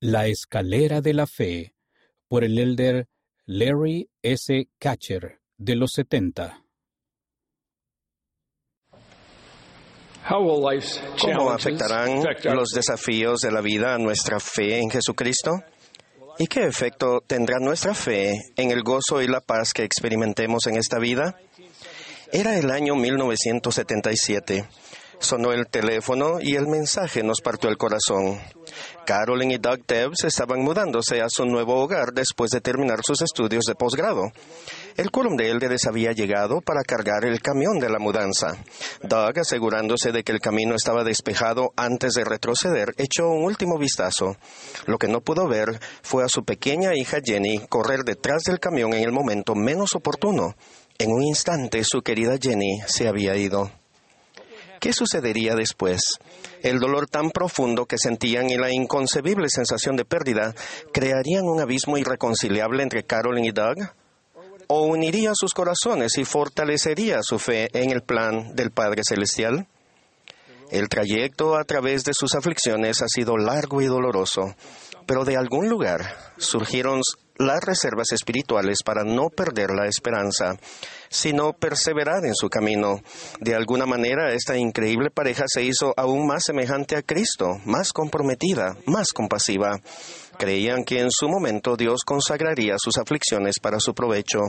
La escalera de la fe por el elder Larry S. Catcher de los 70. ¿Cómo afectarán los desafíos de la vida a nuestra fe en Jesucristo? ¿Y qué efecto tendrá nuestra fe en el gozo y la paz que experimentemos en esta vida? Era el año 1977. Sonó el teléfono y el mensaje nos partió el corazón. Carolyn y Doug Debs estaban mudándose a su nuevo hogar después de terminar sus estudios de posgrado. El quórum de elders había llegado para cargar el camión de la mudanza. Doug, asegurándose de que el camino estaba despejado antes de retroceder, echó un último vistazo. Lo que no pudo ver fue a su pequeña hija Jenny correr detrás del camión en el momento menos oportuno. En un instante su querida Jenny se había ido. ¿Qué sucedería después? El dolor tan profundo que sentían y la inconcebible sensación de pérdida crearían un abismo irreconciliable entre Carolyn y Doug? ¿O uniría sus corazones y fortalecería su fe en el plan del Padre Celestial? El trayecto a través de sus aflicciones ha sido largo y doloroso, pero de algún lugar surgieron las reservas espirituales para no perder la esperanza, sino perseverar en su camino. De alguna manera, esta increíble pareja se hizo aún más semejante a Cristo, más comprometida, más compasiva. Creían que en su momento Dios consagraría sus aflicciones para su provecho.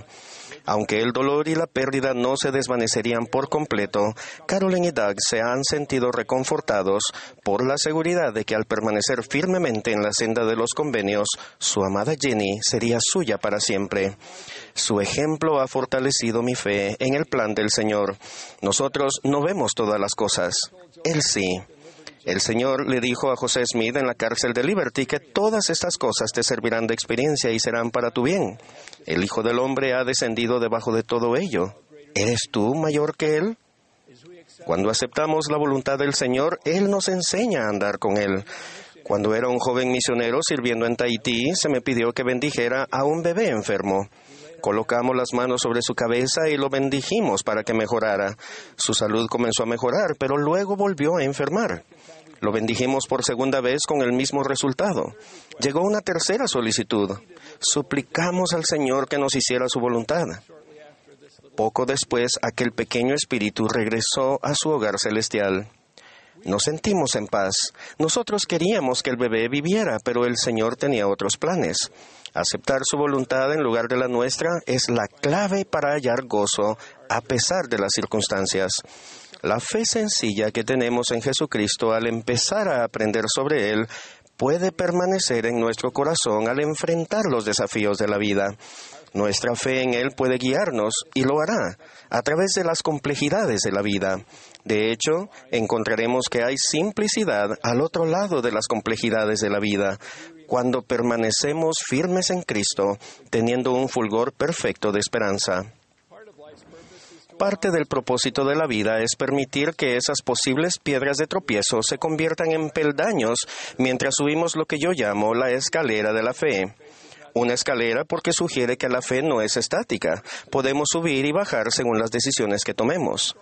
Aunque el dolor y la pérdida no se desvanecerían por completo, Carolyn y Doug se han sentido reconfortados por la seguridad de que al permanecer firmemente en la senda de los convenios, su amada Jenny sería suya para siempre. Su ejemplo ha fortalecido mi fe en el plan del Señor. Nosotros no vemos todas las cosas. Él sí. El Señor le dijo a José Smith en la cárcel de Liberty que todas estas cosas te servirán de experiencia y serán para tu bien. El Hijo del Hombre ha descendido debajo de todo ello. ¿Eres tú mayor que Él? Cuando aceptamos la voluntad del Señor, Él nos enseña a andar con Él. Cuando era un joven misionero sirviendo en Tahití, se me pidió que bendijera a un bebé enfermo. Colocamos las manos sobre su cabeza y lo bendijimos para que mejorara. Su salud comenzó a mejorar, pero luego volvió a enfermar. Lo bendijimos por segunda vez con el mismo resultado. Llegó una tercera solicitud. Suplicamos al Señor que nos hiciera su voluntad. Poco después, aquel pequeño espíritu regresó a su hogar celestial. Nos sentimos en paz. Nosotros queríamos que el bebé viviera, pero el Señor tenía otros planes. Aceptar su voluntad en lugar de la nuestra es la clave para hallar gozo a pesar de las circunstancias. La fe sencilla que tenemos en Jesucristo al empezar a aprender sobre Él puede permanecer en nuestro corazón al enfrentar los desafíos de la vida. Nuestra fe en Él puede guiarnos y lo hará a través de las complejidades de la vida. De hecho, encontraremos que hay simplicidad al otro lado de las complejidades de la vida, cuando permanecemos firmes en Cristo, teniendo un fulgor perfecto de esperanza. Parte del propósito de la vida es permitir que esas posibles piedras de tropiezo se conviertan en peldaños mientras subimos lo que yo llamo la escalera de la fe. Una escalera porque sugiere que la fe no es estática. Podemos subir y bajar según las decisiones que tomemos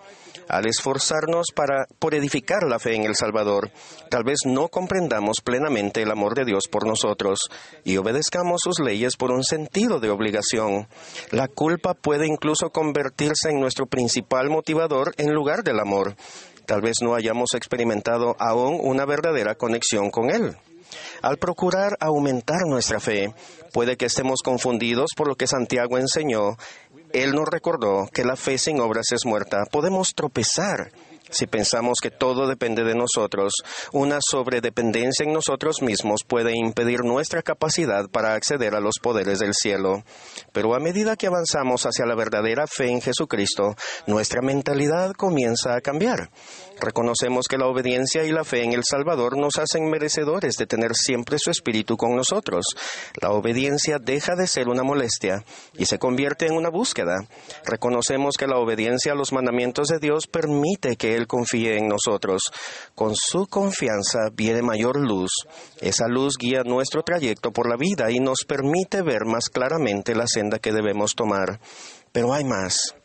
al esforzarnos para, por edificar la fe en el Salvador, tal vez no comprendamos plenamente el amor de Dios por nosotros y obedezcamos sus leyes por un sentido de obligación. La culpa puede incluso convertirse en nuestro principal motivador en lugar del amor. Tal vez no hayamos experimentado aún una verdadera conexión con Él. Al procurar aumentar nuestra fe, puede que estemos confundidos por lo que Santiago enseñó él nos recordó que la fe sin obras es muerta. Podemos tropezar si pensamos que todo depende de nosotros, una sobredependencia en nosotros mismos puede impedir nuestra capacidad para acceder a los poderes del cielo. Pero a medida que avanzamos hacia la verdadera fe en Jesucristo, nuestra mentalidad comienza a cambiar. Reconocemos que la obediencia y la fe en el Salvador nos hacen merecedores de tener siempre su Espíritu con nosotros. La obediencia deja de ser una molestia y se convierte en una búsqueda. Reconocemos que la obediencia a los mandamientos de Dios permite que Confíe en nosotros. Con su confianza viene mayor luz. Esa luz guía nuestro trayecto por la vida y nos permite ver más claramente la senda que debemos tomar. Pero hay más.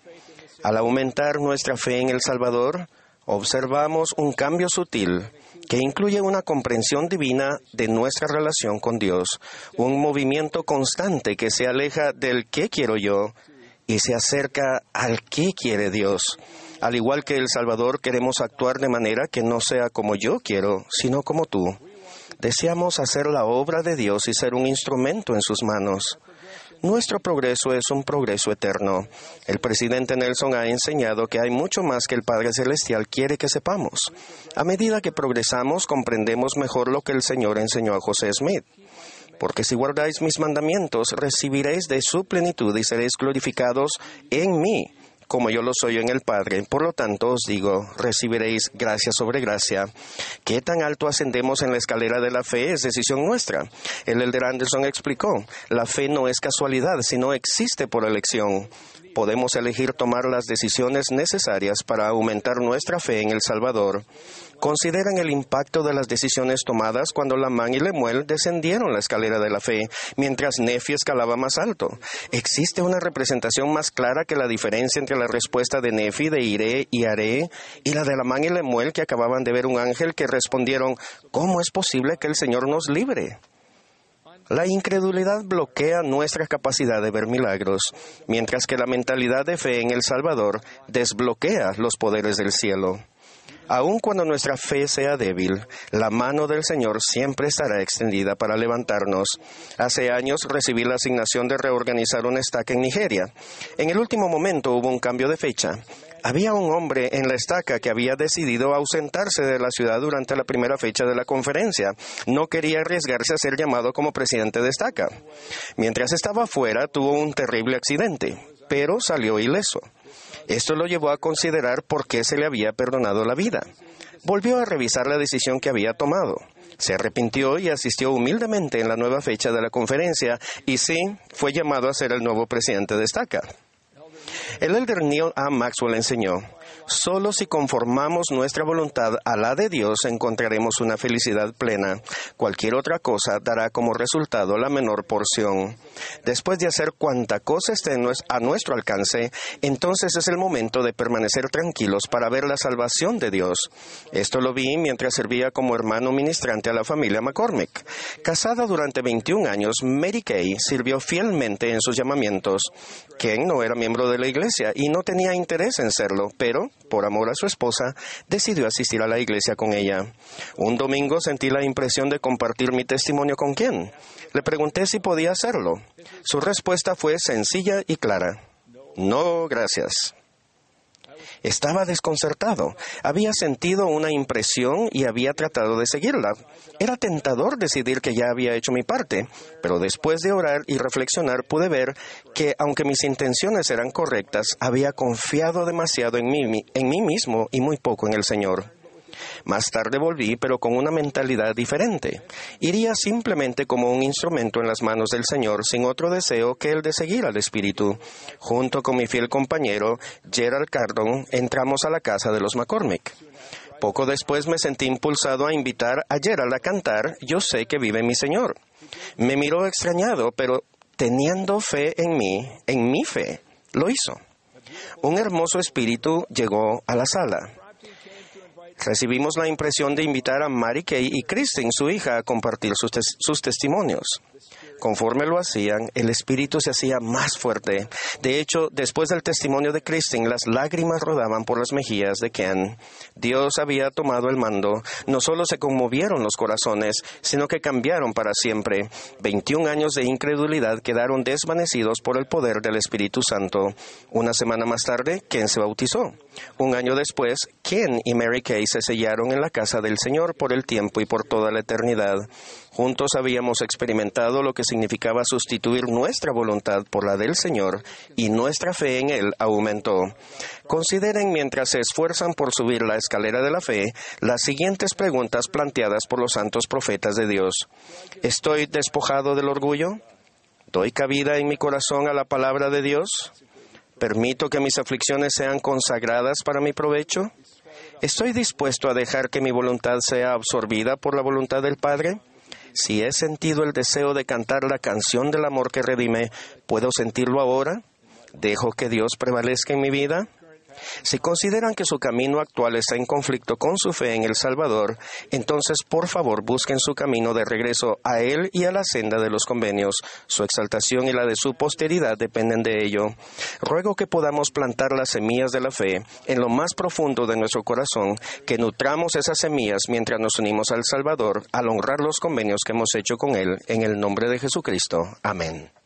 Al aumentar nuestra fe en el Salvador, observamos un cambio sutil. que incluye una comprensión divina de nuestra relación con Dios, un movimiento constante que se aleja del qué quiero yo y se acerca al qué quiere Dios. Al igual que el Salvador, queremos actuar de manera que no sea como yo quiero, sino como tú. Deseamos hacer la obra de Dios y ser un instrumento en sus manos. Nuestro progreso es un progreso eterno. El presidente Nelson ha enseñado que hay mucho más que el Padre Celestial quiere que sepamos. A medida que progresamos, comprendemos mejor lo que el Señor enseñó a José Smith. Porque si guardáis mis mandamientos, recibiréis de su plenitud y seréis glorificados en mí como yo lo soy en el Padre. Por lo tanto, os digo, recibiréis gracia sobre gracia. ¿Qué tan alto ascendemos en la escalera de la fe es decisión nuestra? El Elder Anderson explicó, la fe no es casualidad, sino existe por elección. Podemos elegir tomar las decisiones necesarias para aumentar nuestra fe en el Salvador. Consideran el impacto de las decisiones tomadas cuando Lamán y Lemuel descendieron la escalera de la fe, mientras Nefi escalaba más alto. ¿Existe una representación más clara que la diferencia entre la respuesta de Nefi de iré y haré y la de Lamán y Lemuel que acababan de ver un ángel que respondieron, ¿cómo es posible que el Señor nos libre? La incredulidad bloquea nuestra capacidad de ver milagros, mientras que la mentalidad de fe en el Salvador desbloquea los poderes del cielo. Aun cuando nuestra fe sea débil, la mano del Señor siempre estará extendida para levantarnos. Hace años recibí la asignación de reorganizar una estaca en Nigeria. En el último momento hubo un cambio de fecha. Había un hombre en la estaca que había decidido ausentarse de la ciudad durante la primera fecha de la conferencia. No quería arriesgarse a ser llamado como presidente de estaca. Mientras estaba fuera, tuvo un terrible accidente, pero salió ileso. Esto lo llevó a considerar por qué se le había perdonado la vida. Volvió a revisar la decisión que había tomado. Se arrepintió y asistió humildemente en la nueva fecha de la conferencia y sí, fue llamado a ser el nuevo presidente de estaca. El elder Neil A. Maxwell enseñó, Solo si conformamos nuestra voluntad a la de Dios encontraremos una felicidad plena. Cualquier otra cosa dará como resultado la menor porción. Después de hacer cuanta cosa esté a nuestro alcance, entonces es el momento de permanecer tranquilos para ver la salvación de Dios. Esto lo vi mientras servía como hermano ministrante a la familia McCormick. Casada durante 21 años, Mary Kay sirvió fielmente en sus llamamientos. Ken no era miembro de la iglesia y no tenía interés en serlo, pero por amor a su esposa, decidió asistir a la iglesia con ella. Un domingo sentí la impresión de compartir mi testimonio con quien. Le pregunté si podía hacerlo. Su respuesta fue sencilla y clara. No, gracias. Estaba desconcertado. Había sentido una impresión y había tratado de seguirla. Era tentador decidir que ya había hecho mi parte, pero después de orar y reflexionar pude ver que, aunque mis intenciones eran correctas, había confiado demasiado en mí, en mí mismo y muy poco en el Señor. Más tarde volví, pero con una mentalidad diferente. Iría simplemente como un instrumento en las manos del Señor, sin otro deseo que el de seguir al Espíritu. Junto con mi fiel compañero, Gerald Cardon, entramos a la casa de los McCormick. Poco después me sentí impulsado a invitar a Gerald a cantar Yo sé que vive mi Señor. Me miró extrañado, pero teniendo fe en mí, en mi fe, lo hizo. Un hermoso espíritu llegó a la sala. Recibimos la impresión de invitar a Mary Kay y Kristen, su hija, a compartir sus, sus testimonios. Conforme lo hacían, el espíritu se hacía más fuerte. De hecho, después del testimonio de Kristen, las lágrimas rodaban por las mejillas de Ken. Dios había tomado el mando. No solo se conmovieron los corazones, sino que cambiaron para siempre. Veintiún años de incredulidad quedaron desvanecidos por el poder del Espíritu Santo. Una semana más tarde, Ken se bautizó. Un año después, Ken y Mary Kay se sellaron en la casa del Señor por el tiempo y por toda la eternidad. Juntos habíamos experimentado lo que significaba sustituir nuestra voluntad por la del Señor y nuestra fe en Él aumentó. Consideren mientras se esfuerzan por subir la escalera de la fe las siguientes preguntas planteadas por los santos profetas de Dios. ¿Estoy despojado del orgullo? ¿Doy cabida en mi corazón a la palabra de Dios? ¿Permito que mis aflicciones sean consagradas para mi provecho? ¿Estoy dispuesto a dejar que mi voluntad sea absorbida por la voluntad del Padre? Si he sentido el deseo de cantar la canción del amor que redime, ¿puedo sentirlo ahora? ¿Dejo que Dios prevalezca en mi vida? Si consideran que su camino actual está en conflicto con su fe en el Salvador, entonces por favor busquen su camino de regreso a Él y a la senda de los convenios. Su exaltación y la de su posteridad dependen de ello. Ruego que podamos plantar las semillas de la fe en lo más profundo de nuestro corazón, que nutramos esas semillas mientras nos unimos al Salvador al honrar los convenios que hemos hecho con Él en el nombre de Jesucristo. Amén.